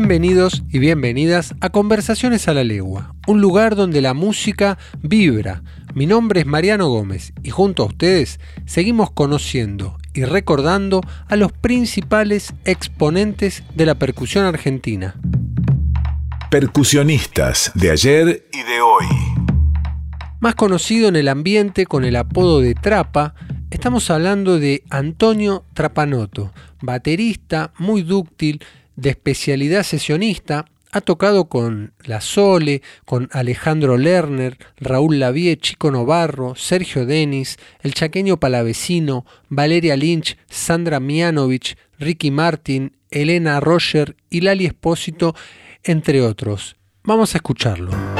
Bienvenidos y bienvenidas a Conversaciones a la Legua, un lugar donde la música vibra. Mi nombre es Mariano Gómez y junto a ustedes seguimos conociendo y recordando a los principales exponentes de la percusión argentina. Percusionistas de ayer y de hoy. Más conocido en el ambiente con el apodo de Trapa, estamos hablando de Antonio Trapanoto, baterista muy dúctil, de especialidad sesionista, ha tocado con La Sole, con Alejandro Lerner, Raúl Lavie, Chico Novarro, Sergio Denis, el chaqueño palavecino, Valeria Lynch, Sandra Mianovich, Ricky Martin, Elena Roger y Lali Espósito, entre otros. Vamos a escucharlo.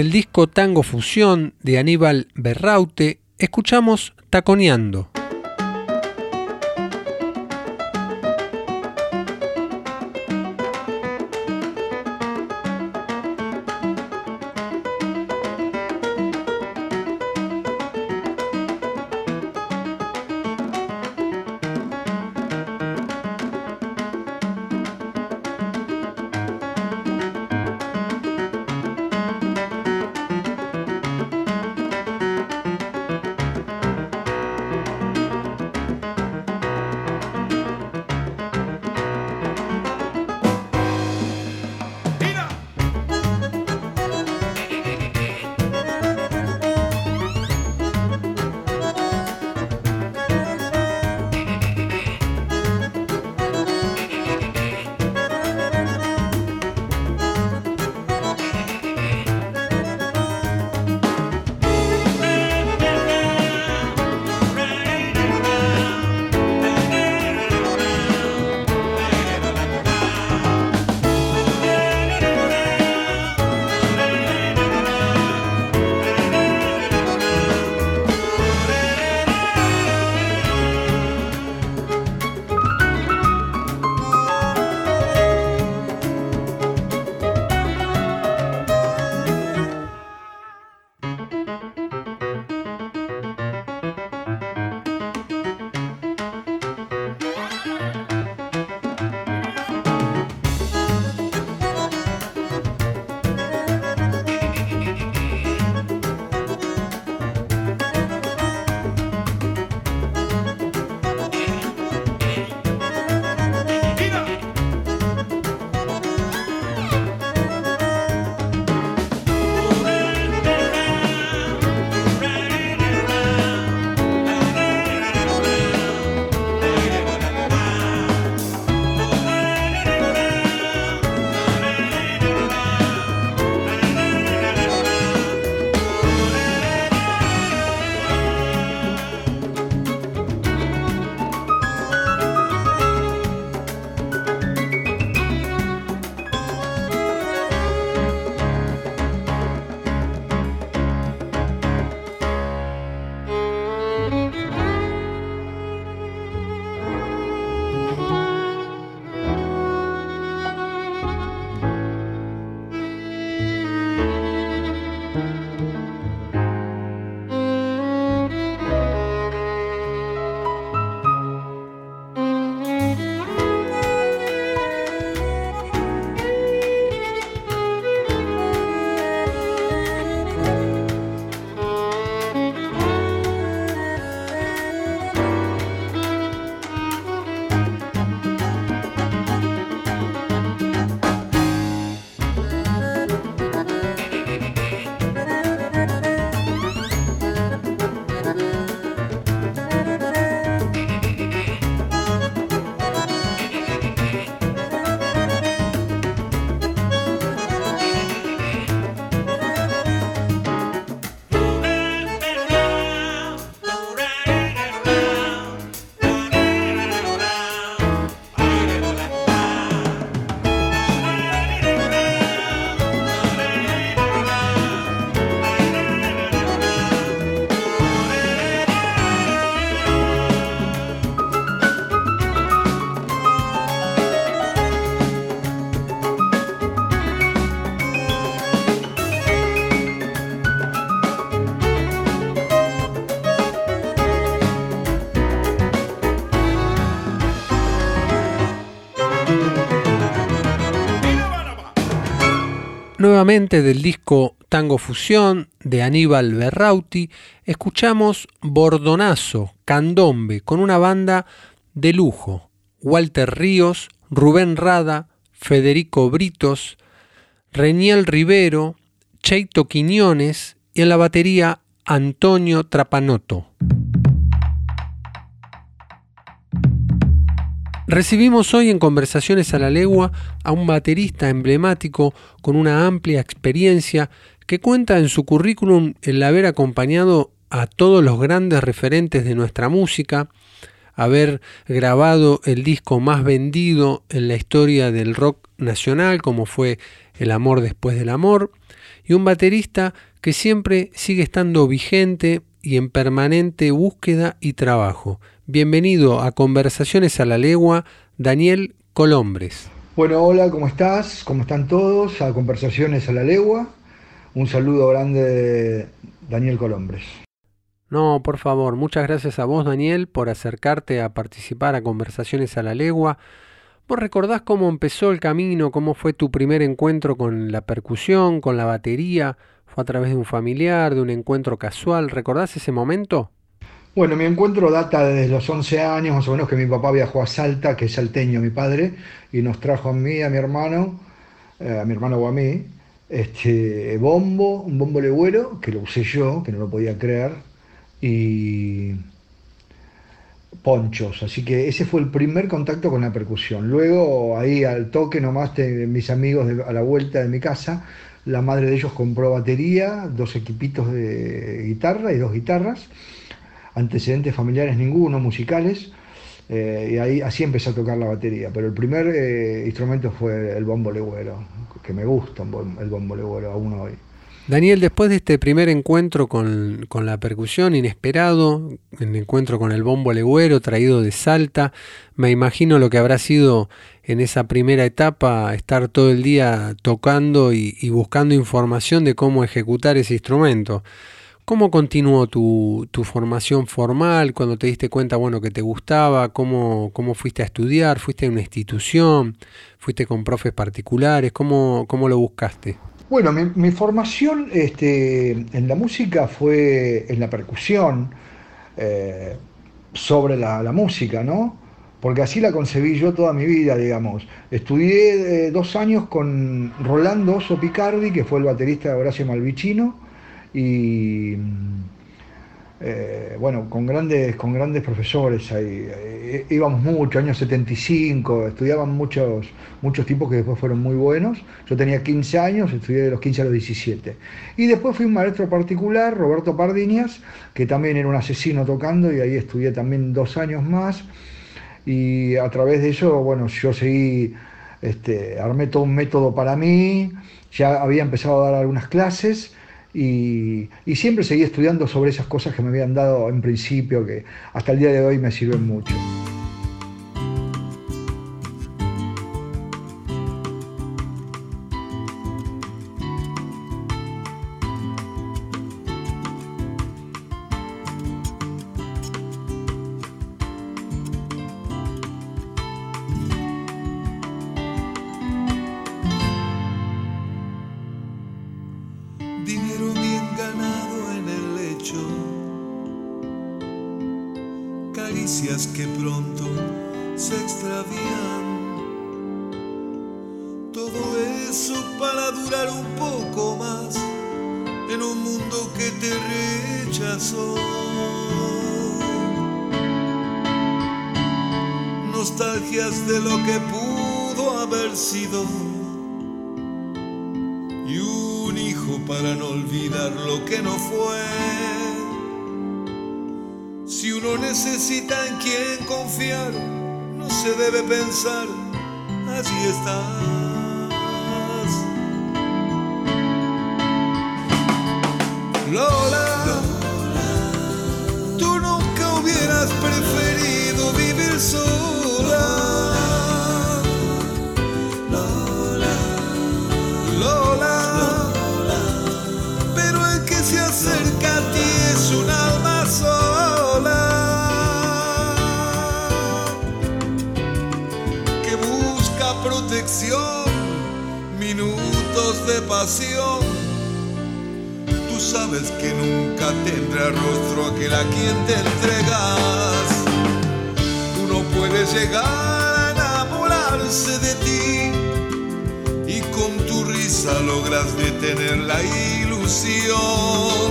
Del disco Tango Fusión de Aníbal Berraute, escuchamos Taconeando. Del disco Tango Fusión de Aníbal Berrauti, escuchamos Bordonazo, Candombe, con una banda de lujo. Walter Ríos, Rubén Rada, Federico Britos, Reniel Rivero, Cheito Quiñones y en la batería Antonio Trapanoto. Recibimos hoy en Conversaciones a la Legua a un baterista emblemático con una amplia experiencia que cuenta en su currículum el haber acompañado a todos los grandes referentes de nuestra música, haber grabado el disco más vendido en la historia del rock nacional como fue El amor después del amor, y un baterista que siempre sigue estando vigente y en permanente búsqueda y trabajo. Bienvenido a Conversaciones a la Legua, Daniel Colombres. Bueno, hola, ¿cómo estás? ¿Cómo están todos? A Conversaciones a la Legua. Un saludo grande de Daniel Colombres. No, por favor, muchas gracias a vos, Daniel, por acercarte a participar a Conversaciones a la Legua. ¿Vos recordás cómo empezó el camino, cómo fue tu primer encuentro con la percusión, con la batería? ¿Fue a través de un familiar, de un encuentro casual? ¿Recordás ese momento? Bueno, mi encuentro data desde los 11 años, más o menos, que mi papá viajó a Salta, que es salteño mi padre, y nos trajo a mí, a mi hermano, eh, a mi hermano o a mí, este bombo, un bombo legüero, que lo usé yo, que no lo podía creer, y ponchos. Así que ese fue el primer contacto con la percusión. Luego, ahí al toque nomás, mis amigos a la vuelta de mi casa, la madre de ellos compró batería, dos equipitos de guitarra y dos guitarras. Antecedentes familiares ninguno, musicales. Eh, y ahí así empecé a tocar la batería. Pero el primer eh, instrumento fue el bombo legüero, que me gusta el bombo legüero aún hoy. Daniel, después de este primer encuentro con, la percusión inesperado, el encuentro con el bombo legüero traído de Salta, me imagino lo que habrá sido en esa primera etapa estar todo el día tocando y, buscando información de cómo ejecutar ese instrumento. ¿Cómo continuó tu, formación formal cuando te diste cuenta bueno, que te gustaba? ¿Cómo, ¿Cómo fuiste a estudiar? ¿Fuiste a una institución? ¿Fuiste con profes particulares? ¿Cómo, cómo lo buscaste? Bueno, mi, formación este, en la música fue en la percusión, eh, sobre la, música, ¿no? Porque así la concebí yo toda mi vida, digamos. Estudié eh, dos años con Rolando Oso Picardi, que fue el baterista de Horacio Malvicino, y eh, bueno, con grandes, con grandes profesores ahí. Eh, íbamos mucho, años 75, estudiaban muchos, muchos tipos que después fueron muy buenos. Yo tenía 15 años, estudié de los 15 a los 17. Y después fui un maestro particular, Roberto Pardiñas, que también era un asesino tocando, y ahí estudié también dos años más. Y a través de eso, bueno, yo seguí, este, armé todo un método para mí, ya había empezado a dar algunas clases y, siempre seguí estudiando sobre esas cosas que me habían dado en principio, que hasta el día de hoy me sirven mucho. Pasión. Tú sabes que nunca tendrá rostro aquel a quien te entregas. Tú no puedes llegar a enamorarse de ti y con tu risa logras detener la ilusión.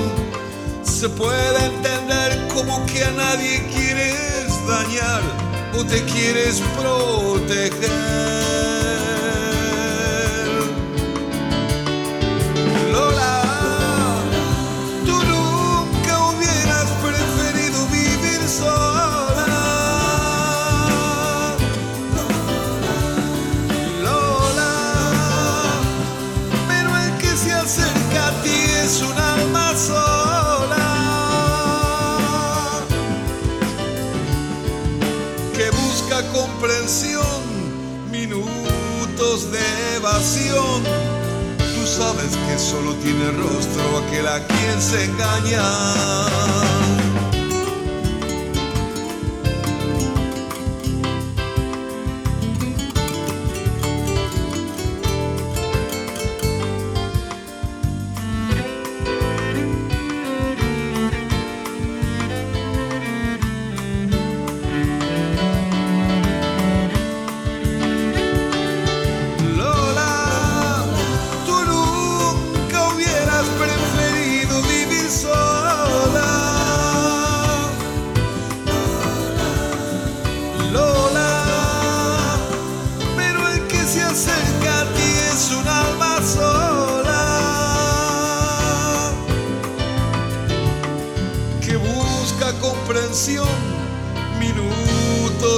Se puede entender como que a nadie quieres dañar o te quieres proteger. Tú sabes que solo tiene rostro aquel a quien se engaña.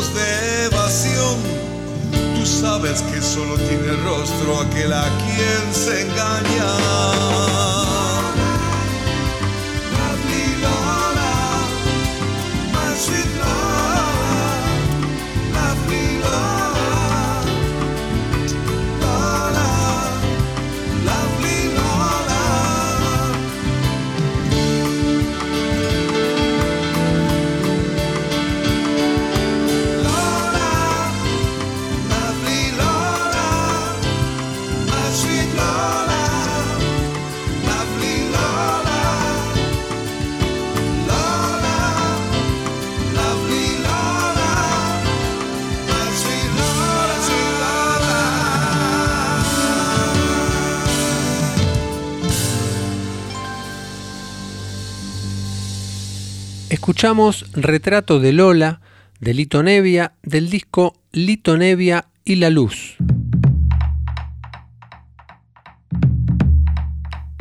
De evasión. Tú sabes que solo tiene rostro aquel a quien se engaña. Escuchamos Retrato de Lola de Lito Nevia del disco Lito Nevia y la Luz.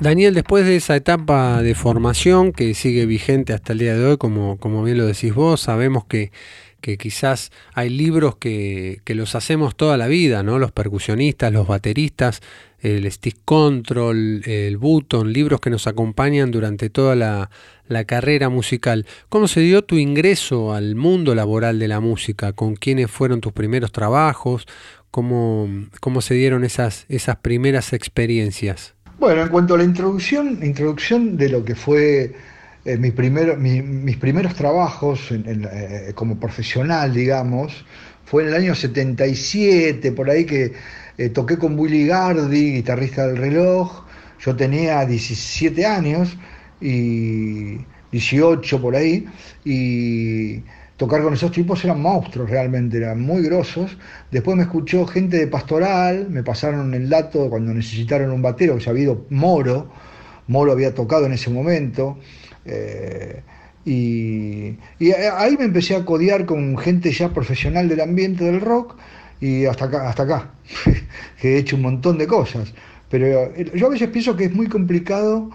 Daniel, después de esa etapa de formación que sigue vigente hasta el día de hoy, como, como bien lo decís vos, sabemos que, que quizás hay libros que, que, los hacemos toda la vida, ¿no? Los percusionistas, los bateristas, el stick control, el button, libros que nos acompañan durante toda la, la carrera musical. ¿Cómo se dio tu ingreso al mundo laboral de la música? ¿Con quiénes fueron tus primeros trabajos? ¿Cómo, cómo se dieron esas, esas primeras experiencias? Bueno, en cuanto a la introducción, introducción de lo que fue eh, mi mis primeros trabajos eh, como profesional, digamos, fue en el año 77, por ahí que eh, toqué con Willy Gardi, guitarrista del reloj, yo tenía 17 años y 18 por ahí, y tocar con esos tipos eran monstruos realmente, eran muy grosos. Después me escuchó gente de Pastoral, me pasaron el dato cuando necesitaron un batero, que se había ido Moro, Moro había tocado en ese momento. Eh, y, ahí me empecé a codear con gente ya profesional del ambiente del rock y hasta acá, hasta acá, que he hecho un montón de cosas. Pero eh, yo a veces pienso que es muy complicado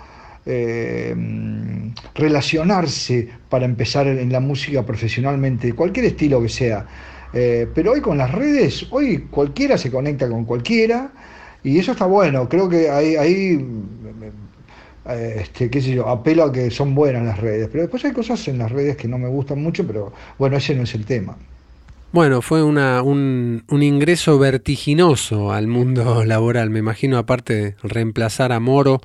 eh, relacionarse para empezar en la música profesionalmente, cualquier estilo que sea. Pero hoy con las redes, hoy cualquiera se conecta con cualquiera y eso está bueno. Creo que ahí, ahí este, qué sé yo, apelo a que son buenas las redes. Pero después hay cosas en las redes que no me gustan mucho, pero bueno, ese no es el tema. Bueno, fue una, un, un, ingreso vertiginoso al mundo laboral. Me imagino, aparte de reemplazar a Moro,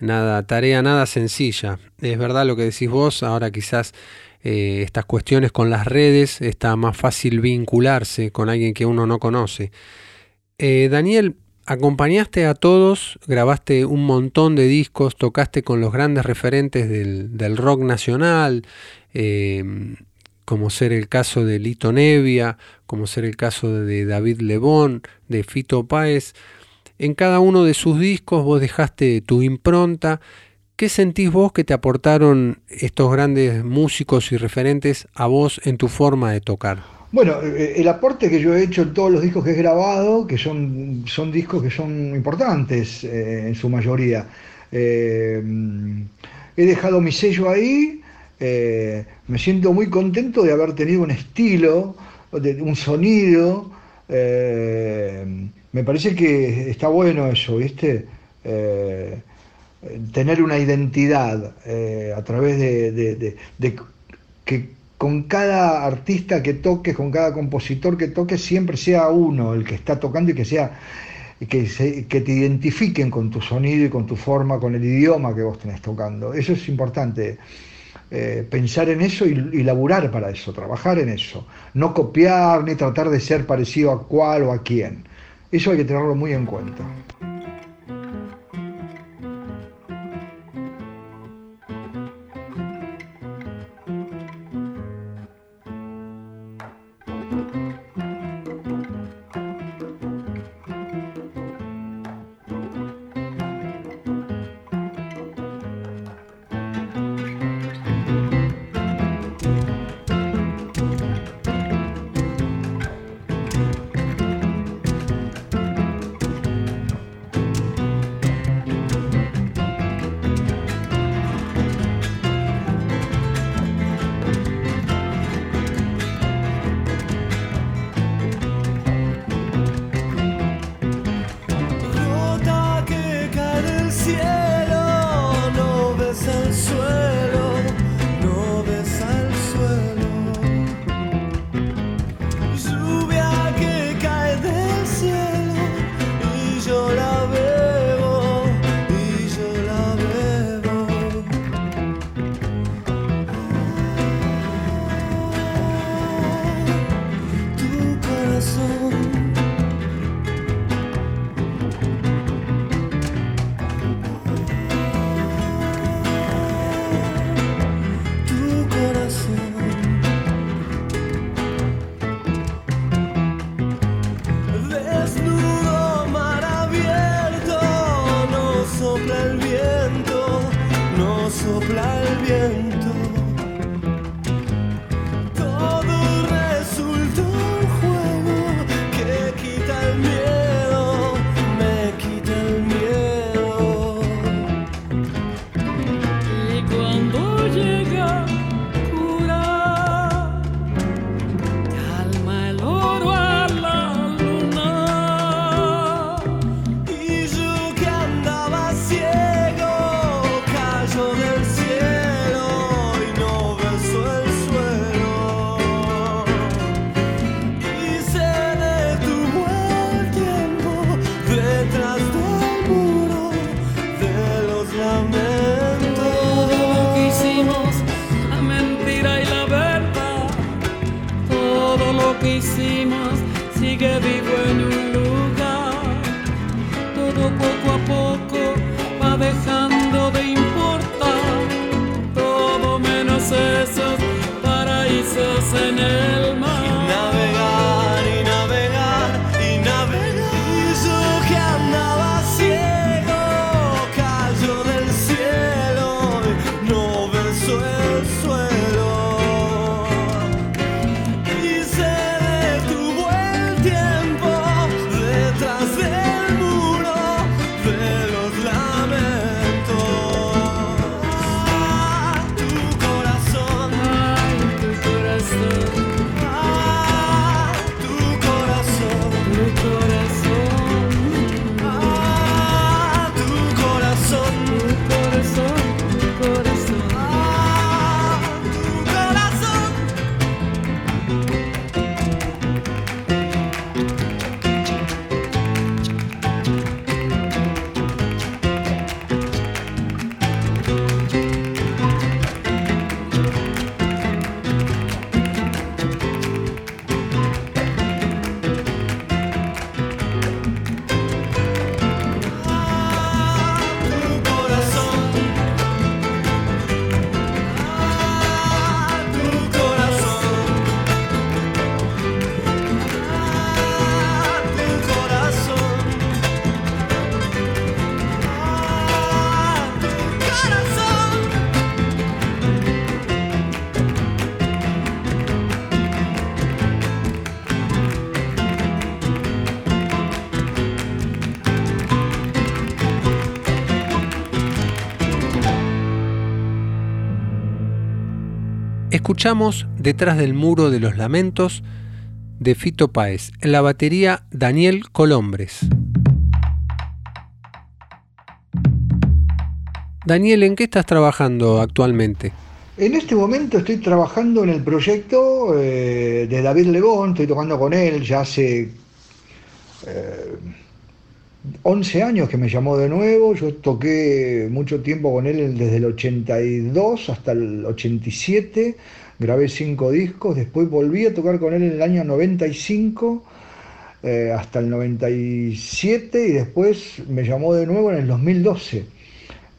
nada, tarea nada sencilla. Es verdad lo que decís vos, ahora quizás eh, estas cuestiones con las redes está más fácil vincularse con alguien que uno no conoce. Eh, Daniel, acompañaste a todos, grabaste un montón de discos, tocaste con los grandes referentes del, del rock nacional. Eh, como ser el caso de Lito Nevia, como ser el caso de David Lebón, de Fito Páez. En cada uno de sus discos vos dejaste tu impronta. ¿Qué sentís vos que te aportaron estos grandes músicos y referentes a vos en tu forma de tocar? Bueno, eh, el aporte que yo he hecho en todos los discos que he grabado, que son, son discos que son importantes eh, en su mayoría, eh, he dejado mi sello ahí, me siento muy contento de haber tenido un estilo, de, un sonido. Me parece que está bueno eso, ¿viste? Tener una identidad a través de, que, con cada artista que toques, con cada compositor que toques, siempre sea uno el que está tocando y que sea que, que te identifiquen con tu sonido y con tu forma, con el idioma que vos tenés tocando. Eso es importante. Eh, pensar en eso y, y, laburar para eso, trabajar en eso. No copiar ni tratar de ser parecido a cuál o a quién. Eso hay que tenerlo muy en cuenta. Escuchamos Detrás del Muro de los Lamentos de Fito Páez, en la batería Daniel Colombres. Daniel, ¿en qué estás trabajando actualmente? En este momento estoy trabajando en el proyecto eh, de David Lebón, estoy tocando con él ya hace 11 años que me llamó de nuevo, yo toqué mucho tiempo con él desde el 82 hasta el 87, grabé cinco discos, después volví a tocar con él en el año 95 eh, hasta el 97 y después me llamó de nuevo en el 2012.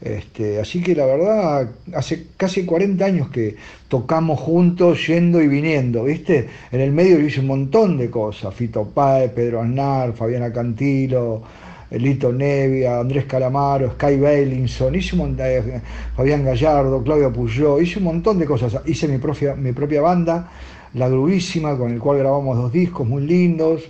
Este, así que la verdad, hace casi 40 años que tocamos juntos, yendo y viniendo, ¿viste? En el medio yo hice un montón de cosas, Fito Páez, Pedro Aznar, Fabiana Cantilo, Lito Nevia, Andrés Calamaro, Sky Bellinson, hice un montón, eh, Fabián Gallardo, Claudio Puyó, hice un montón de cosas. Hice mi propia, mi propia banda, La Grubísima, con el cual grabamos dos discos muy lindos.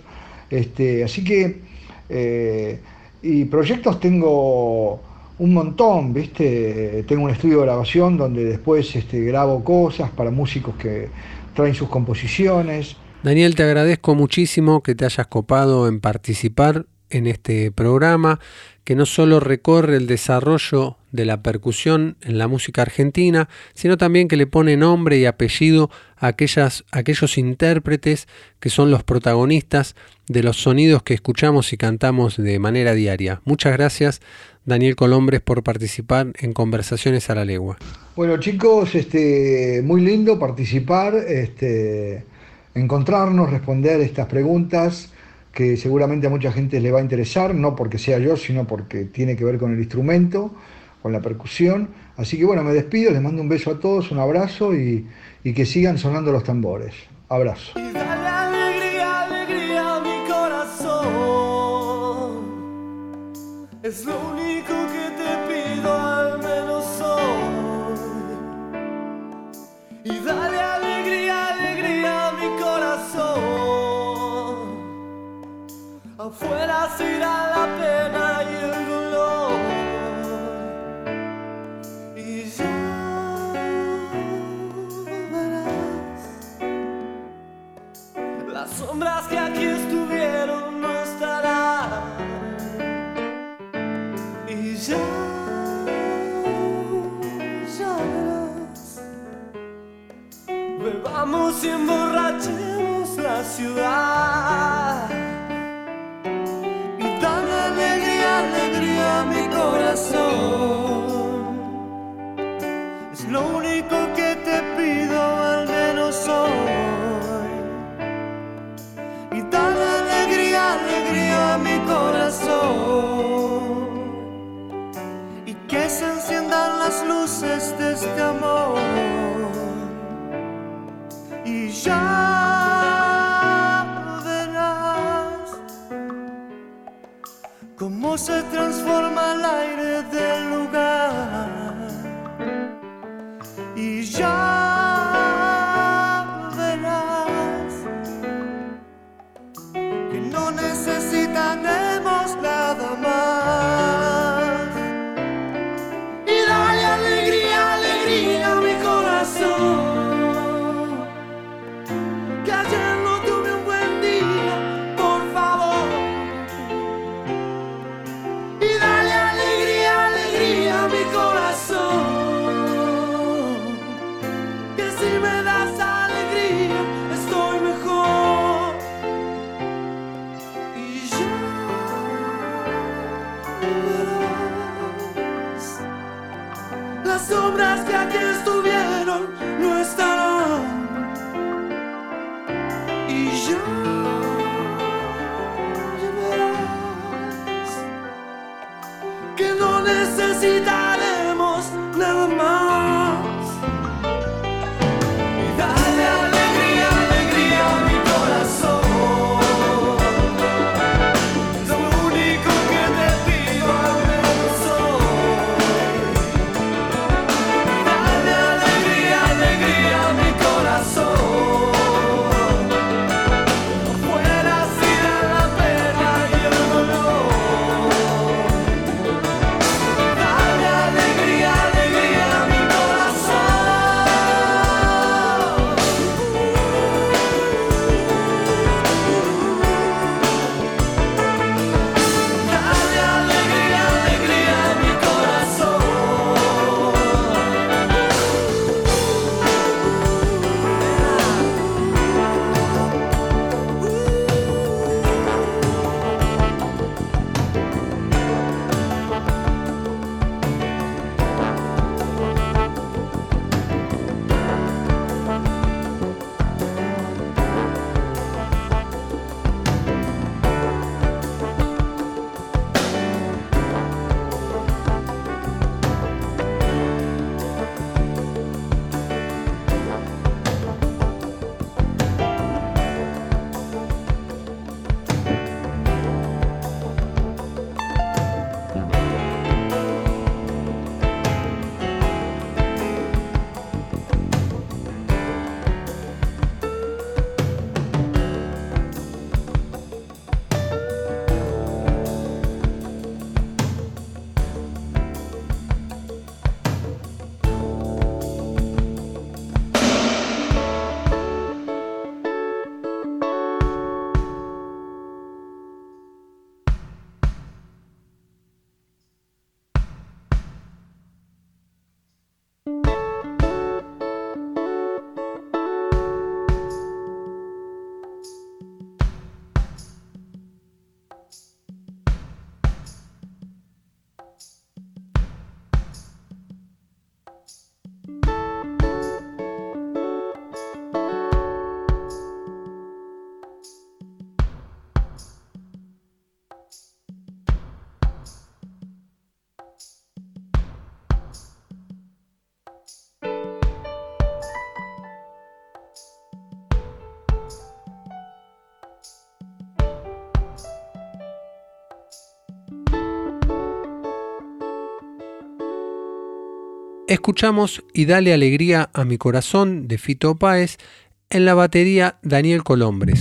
Este, así que, eh, y proyectos tengo un montón, ¿viste? Tengo un estudio de grabación donde después este, grabo cosas para músicos que traen sus composiciones. Daniel, te agradezco muchísimo que te hayas copado en participar en este programa que no solo recorre el desarrollo de la percusión en la música argentina, sino también que le pone nombre y apellido a, aquellas, aquellos intérpretes que son los protagonistas de los sonidos que escuchamos y cantamos de manera diaria. Muchas gracias, Daniel Colombres, por participar en Conversaciones a la Legua. Bueno, chicos, este, muy lindo participar, este, encontrarnos, responder estas preguntas que seguramente a mucha gente le va a interesar, no porque sea yo, sino porque tiene que ver con el instrumento, con la percusión. Así que bueno, me despido, les mando un beso a todos, un abrazo y, y que sigan sonando los tambores. Abrazo. Es lo único que te pido al menos Afuera se irá la pena y el dolor. Y ya verás. Las sombras que aquí estuvieron no estarán. Y ya, ya verás. Bebamos y emborrachemos la ciudad. Corazón. Es lo único que te pido al menos hoy. Y dale alegría, alegría a mi corazón. Y que se enciendan las luces de este amor. Y ya cómo se transforma el aire escuchamos Y Dale Alegría a mi corazón de Fito Páez en la batería Daniel Colombres.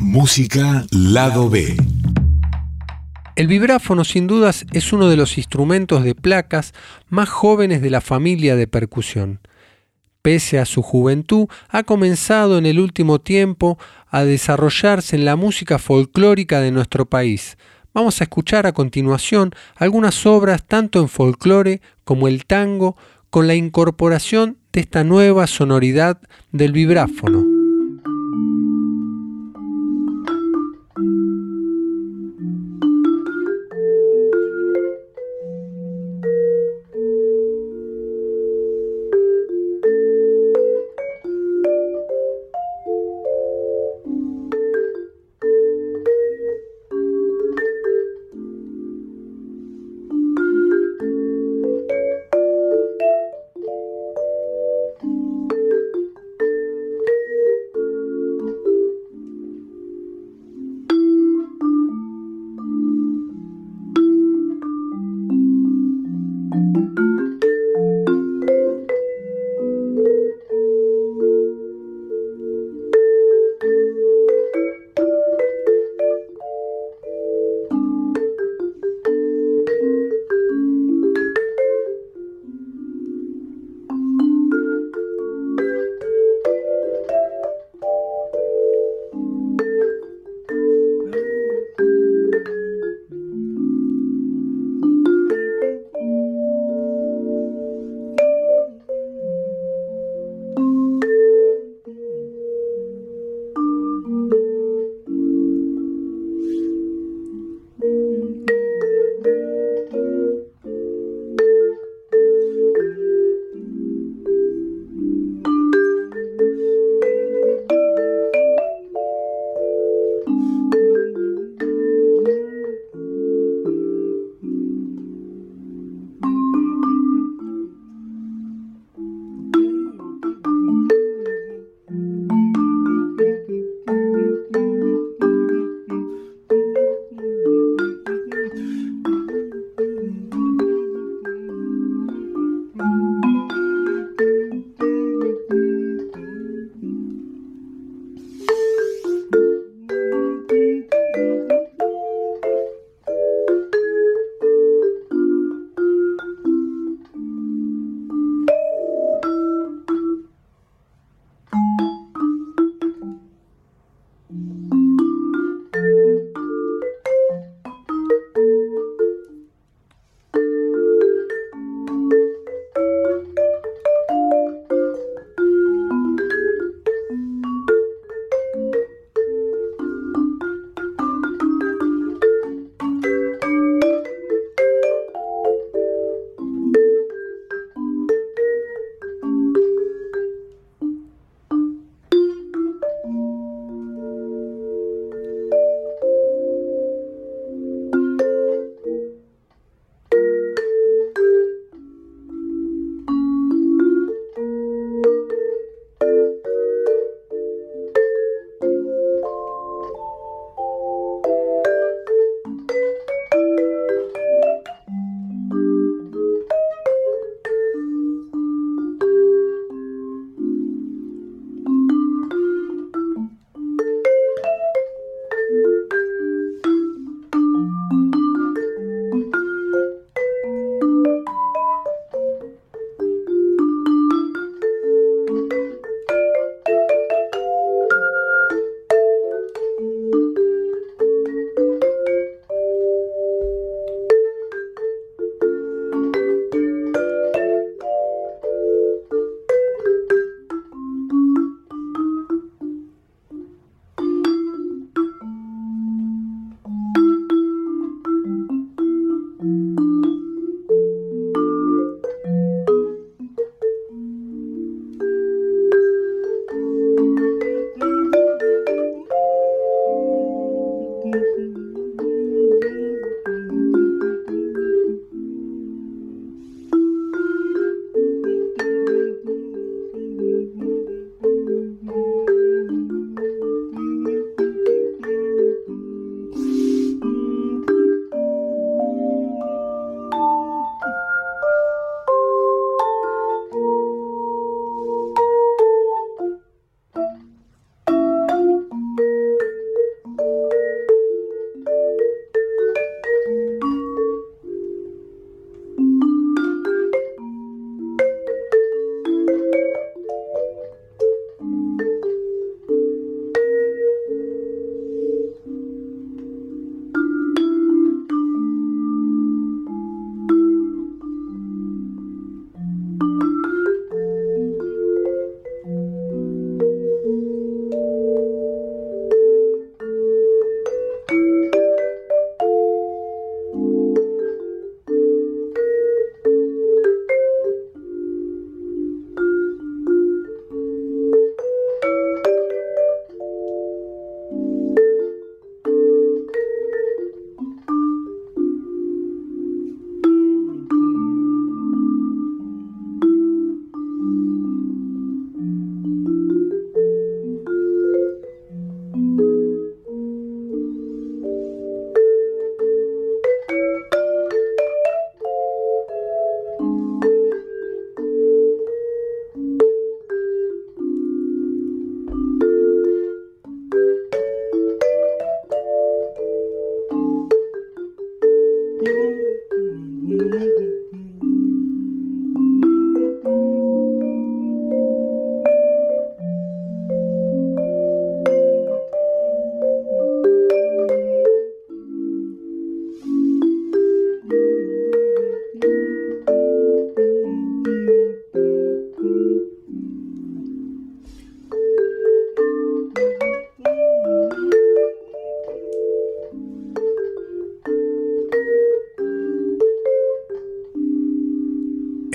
Música Lado B. El vibráfono sin dudas es uno de los instrumentos de placas más jóvenes de la familia de percusión. Pese a su juventud, ha comenzado en el último tiempo a desarrollarse en la música folclórica de nuestro país. Vamos a escuchar a continuación algunas obras tanto en folclore como el tango con la incorporación de esta nueva sonoridad del vibráfono.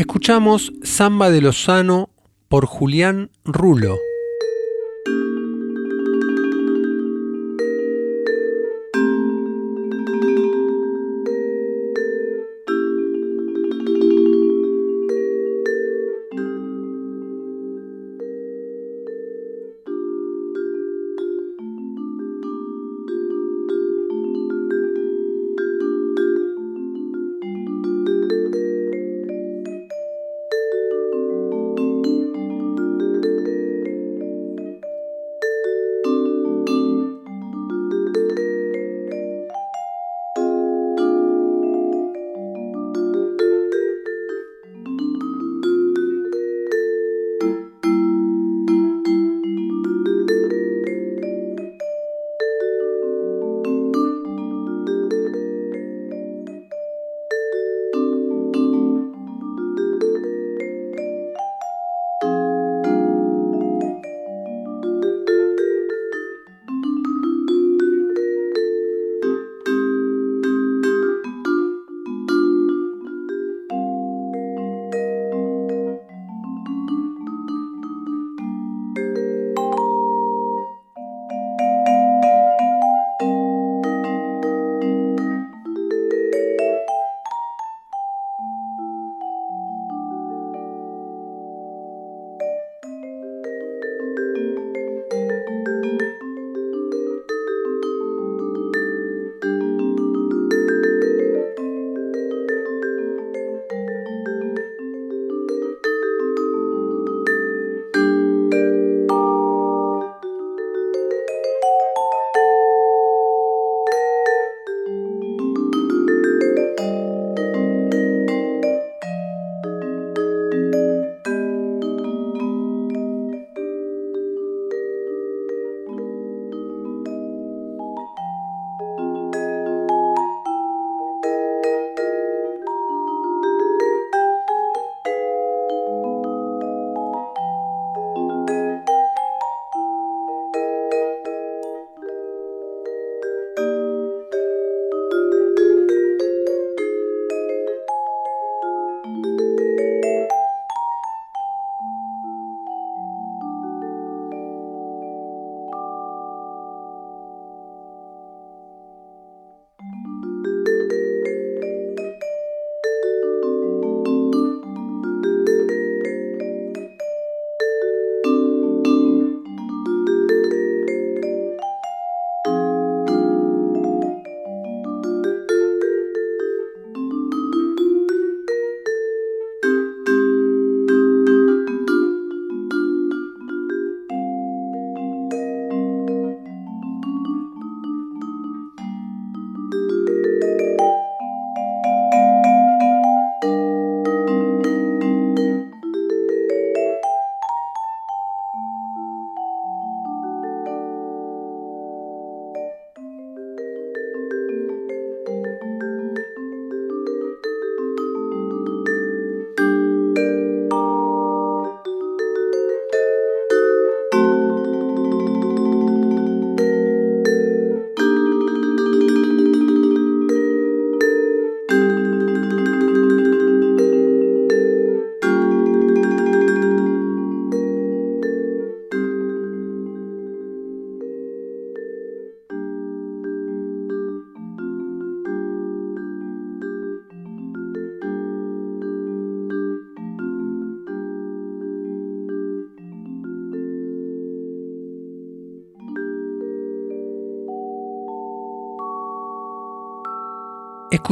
Escuchamos Samba de Lozano por Julián Rulo.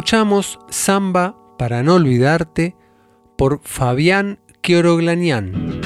Escuchamos Samba para no olvidarte por Fabián Quioroglanian.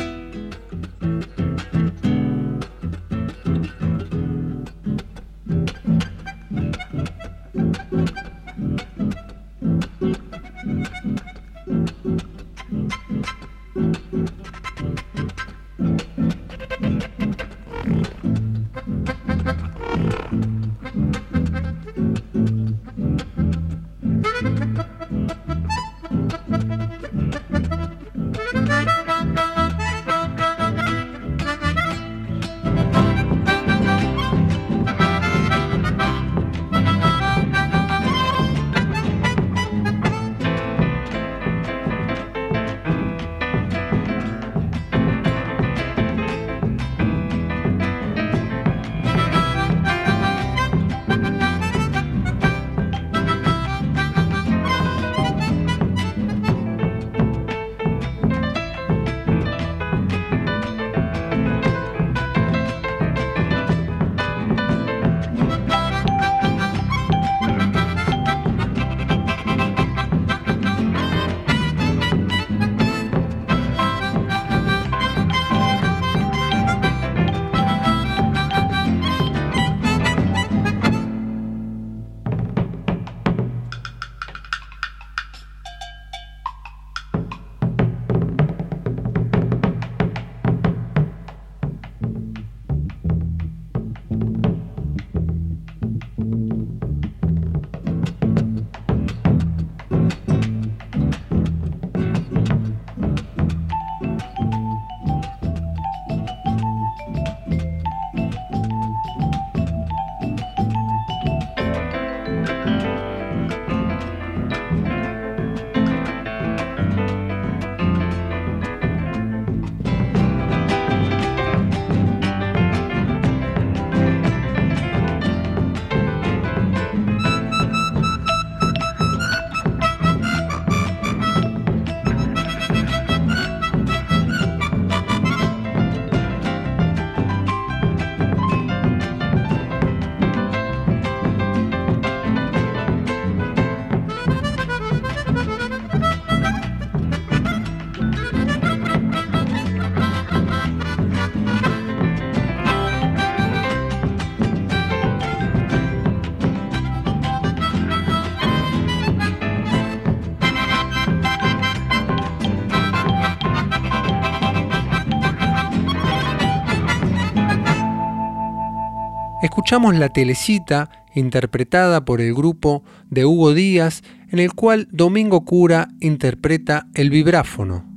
Escuchamos La Telecita, interpretada por el grupo de Hugo Díaz, en el cual Domingo Cura interpreta el vibráfono.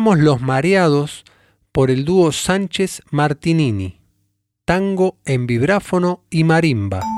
Los Mareados por el dúo Sánchez Martinini, tango en vibráfono y marimba.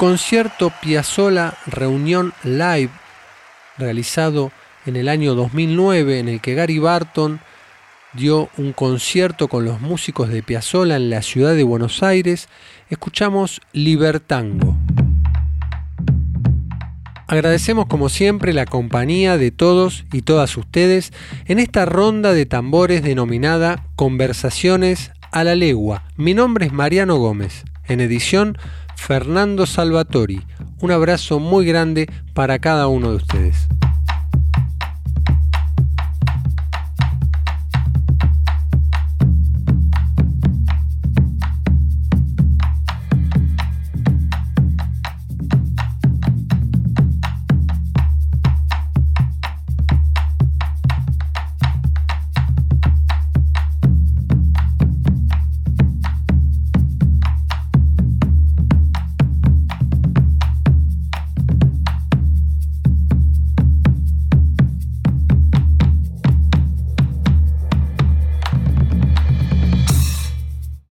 Concierto Piazzola Reunión Live realizado en el año 2009 en el que Gary Barton dio un concierto con los músicos de Piazzola en la ciudad de Buenos Aires, escuchamos Libertango. Agradecemos como siempre la compañía de todos y todas ustedes en esta ronda de tambores denominada Conversaciones a la Legua. Mi nombre es Mariano Gómez. En edición, Fernando Salvatori. Un abrazo muy grande para cada uno de ustedes.